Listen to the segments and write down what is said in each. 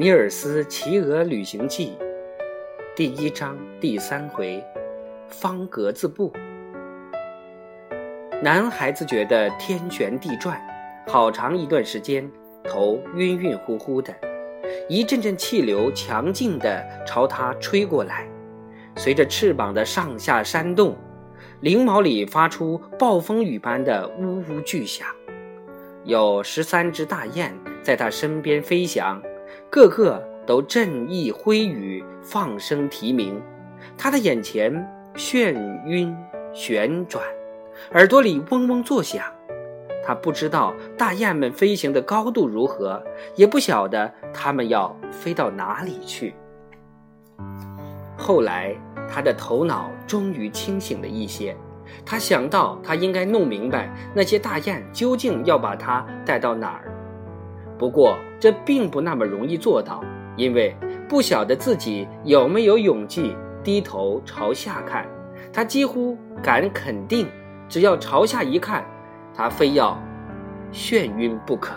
尼尔斯骑鹅旅行记第一章第三回，方格子布。男孩子觉得天旋地转，好长一段时间，头晕晕乎乎的，一阵阵气流强劲地朝他吹过来，随着翅膀的上下扇动，翎毛里发出暴风雨般的呜呜巨响。有十三只大雁在他身边飞翔，个个都振翼挥羽，放声啼鸣。他的眼前眩晕旋转，耳朵里嗡嗡作响。他不知道大雁们飞行的高度如何，也不晓得它们要飞到哪里去。后来，他的头脑终于清醒了一些。他想到，他应该弄明白那些大雁究竟要把他带到哪儿。不过，这并不那么容易做到，因为不晓得自己有没有勇气低头朝下看。他几乎敢肯定，只要朝下一看，他非要眩晕不可。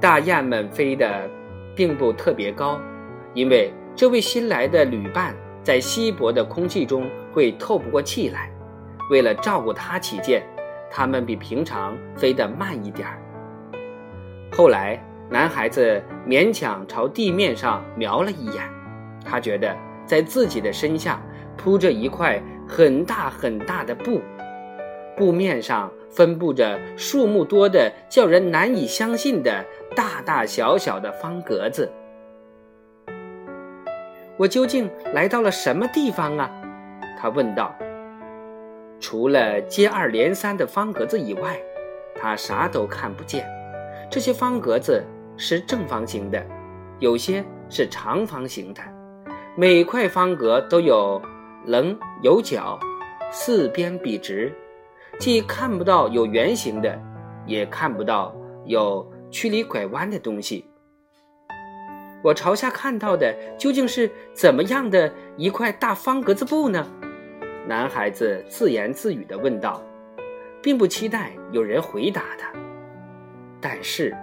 大雁们飞得并不特别高，因为这位新来的旅伴在稀薄的空气中。会透不过气来。为了照顾他起见，他们比平常飞得慢一点儿。后来，男孩子勉强朝地面上瞄了一眼，他觉得在自己的身下铺着一块很大很大的布，布面上分布着数目多的叫人难以相信的大大小小的方格子。我究竟来到了什么地方啊？他问道：“除了接二连三的方格子以外，他啥都看不见。这些方格子是正方形的，有些是长方形的。每块方格都有棱有角，四边笔直，既看不到有圆形的，也看不到有曲里拐弯的东西。我朝下看到的究竟是怎么样的一块大方格子布呢？”男孩子自言自语地问道，并不期待有人回答他。但是，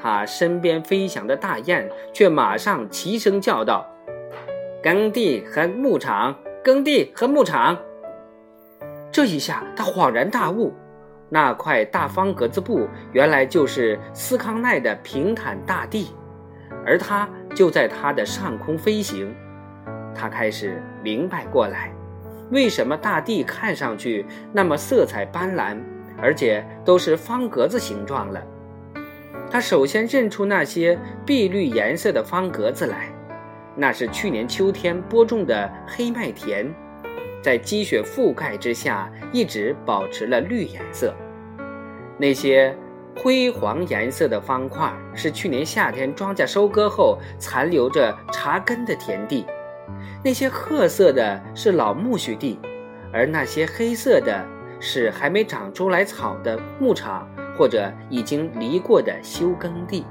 他身边飞翔的大雁却马上齐声叫道：“耕地和牧场，耕地和牧场。”这一下，他恍然大悟，那块大方格子布原来就是斯康奈的平坦大地，而他就在它的上空飞行。他开始明白过来。为什么大地看上去那么色彩斑斓，而且都是方格子形状了？他首先认出那些碧绿颜色的方格子来，那是去年秋天播种的黑麦田，在积雪覆盖之下一直保持了绿颜色。那些灰黄颜色的方块是去年夏天庄稼收割后残留着茬根的田地。那些褐色的是老苜蓿地，而那些黑色的是还没长出来草的牧场或者已经犁过的休耕地。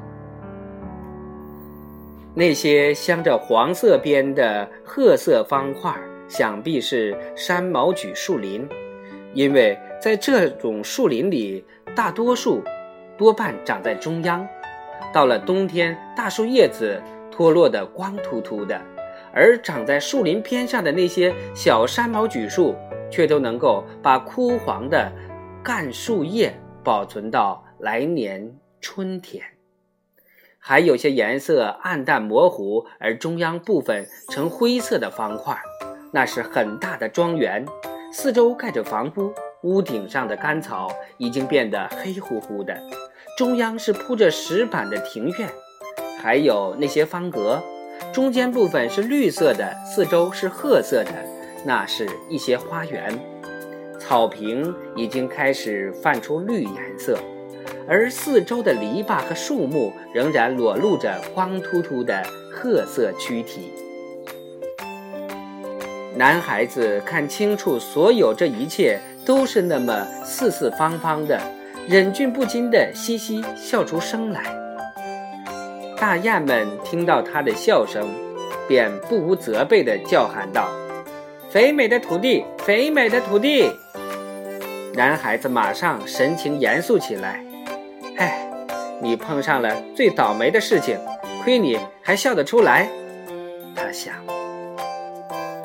那些镶着黄色边的褐色方块，想必是山毛榉树林，因为在这种树林里，大多数多半长在中央。到了冬天，大树叶子脱落得光秃秃的。而长在树林边上的那些小山毛榉树，却都能够把枯黄的干树叶保存到来年春天。还有些颜色暗淡模糊，而中央部分呈灰色的方块，那是很大的庄园，四周盖着房屋，屋顶上的干草已经变得黑乎乎的。中央是铺着石板的庭院，还有那些方格。中间部分是绿色的，四周是褐色的，那是一些花园。草坪已经开始泛出绿颜色，而四周的篱笆和树木仍然裸露着光秃秃的褐色躯体。男孩子看清楚，所有这一切都是那么四四方方的，忍俊不禁地嘻嘻笑出声来。大雁们听到他的笑声，便不无责备地叫喊道：“肥美的土地，肥美的土地！”男孩子马上神情严肃起来：“哎，你碰上了最倒霉的事情，亏你还笑得出来。他想，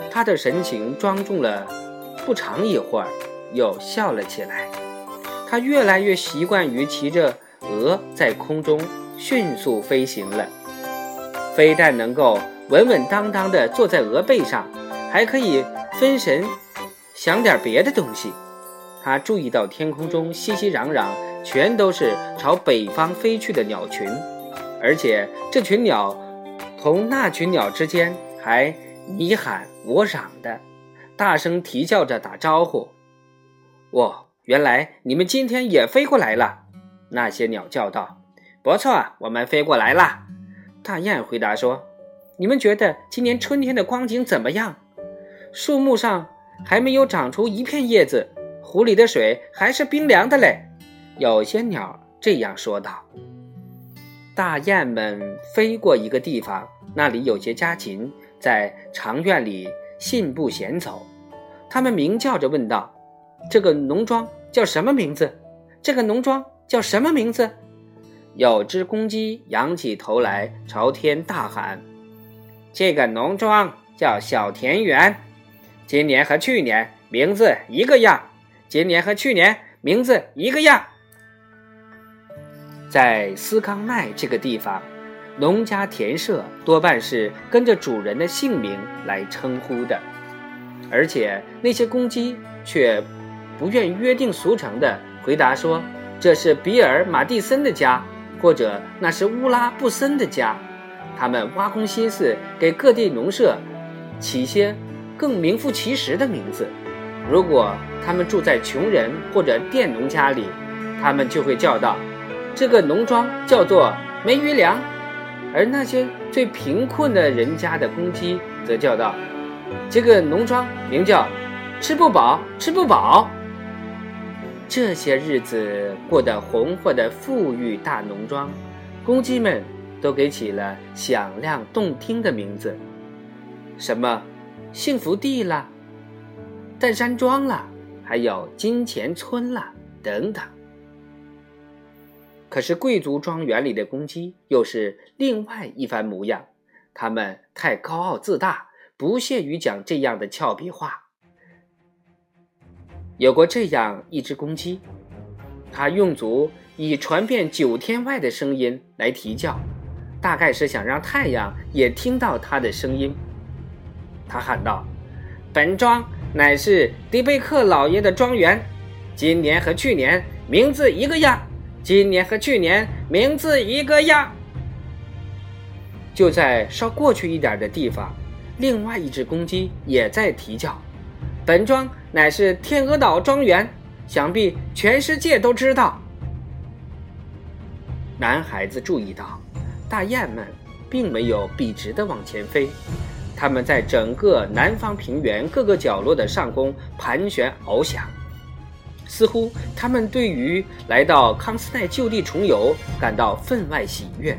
他的神情庄重了不长一会儿，又笑了起来。他越来越习惯于骑着鹅在空中迅速飞行了，非但能够稳稳当当地坐在鹅背上，还可以分神想点别的东西。他注意到天空中熙熙攘攘，全都是朝北方飞去的鸟群，而且这群鸟同那群鸟之间还你喊我嚷的，大声啼叫着打招呼。哦，原来你们今天也飞过来了！那些鸟叫道：“不错，我们飞过来了。”大雁回答说：“你们觉得今年春天的光景怎么样？树木上还没有长出一片叶子。”湖里的水还是冰凉的嘞，有些鸟这样说道。大雁们飞过一个地方，那里有些家禽在长院里信步闲走，它们鸣叫着问道：“这个农庄叫什么名字？这个农庄叫什么名字？”有只公鸡仰起头来，朝天大喊：“这个农庄叫小田园，今年和去年名字一个样。”今年和去年名字一个样，在斯康奈这个地方，农家田舍多半是跟着主人的姓名来称呼的，而且那些公鸡却不愿约定俗成的回答说这是比尔马蒂森的家，或者那是乌拉布森的家，他们挖空心思给各地农舍起些更名副其实的名字。如果他们住在穷人或者佃农家里，他们就会叫道：“这个农庄叫做没余粮；而那些最贫困的人家的公鸡则叫道：“这个农庄名叫吃不饱，吃不饱。”这些日子过得红火的富裕大农庄，公鸡们都给起了响亮动听的名字，什么“幸福地”啦。淡山庄了，还有金钱村了，等等。可是贵族庄园里的公鸡又是另外一番模样，他们太高傲自大，不屑于讲这样的俏皮话。有过这样一只公鸡，它用足以传遍九天外的声音来啼叫，大概是想让太阳也听到它的声音。它喊道：“本庄。”乃是迪贝克老爷的庄园，今年和去年名字一个样。今年和去年名字一个样。就在稍过去一点的地方，另外一只公鸡也在啼叫。本庄乃是天鹅岛庄园，想必全世界都知道。男孩子注意到，大雁们并没有笔直的往前飞。他们在整个南方平原各个角落的上空盘旋翱翔，似乎他们对于来到康斯泰就地重游感到分外喜悦，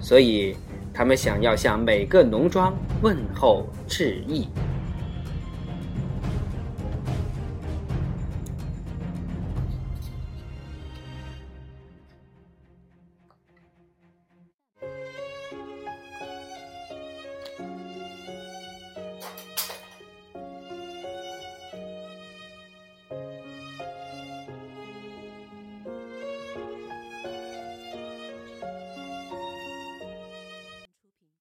所以他们想要向每个农庄问候致意。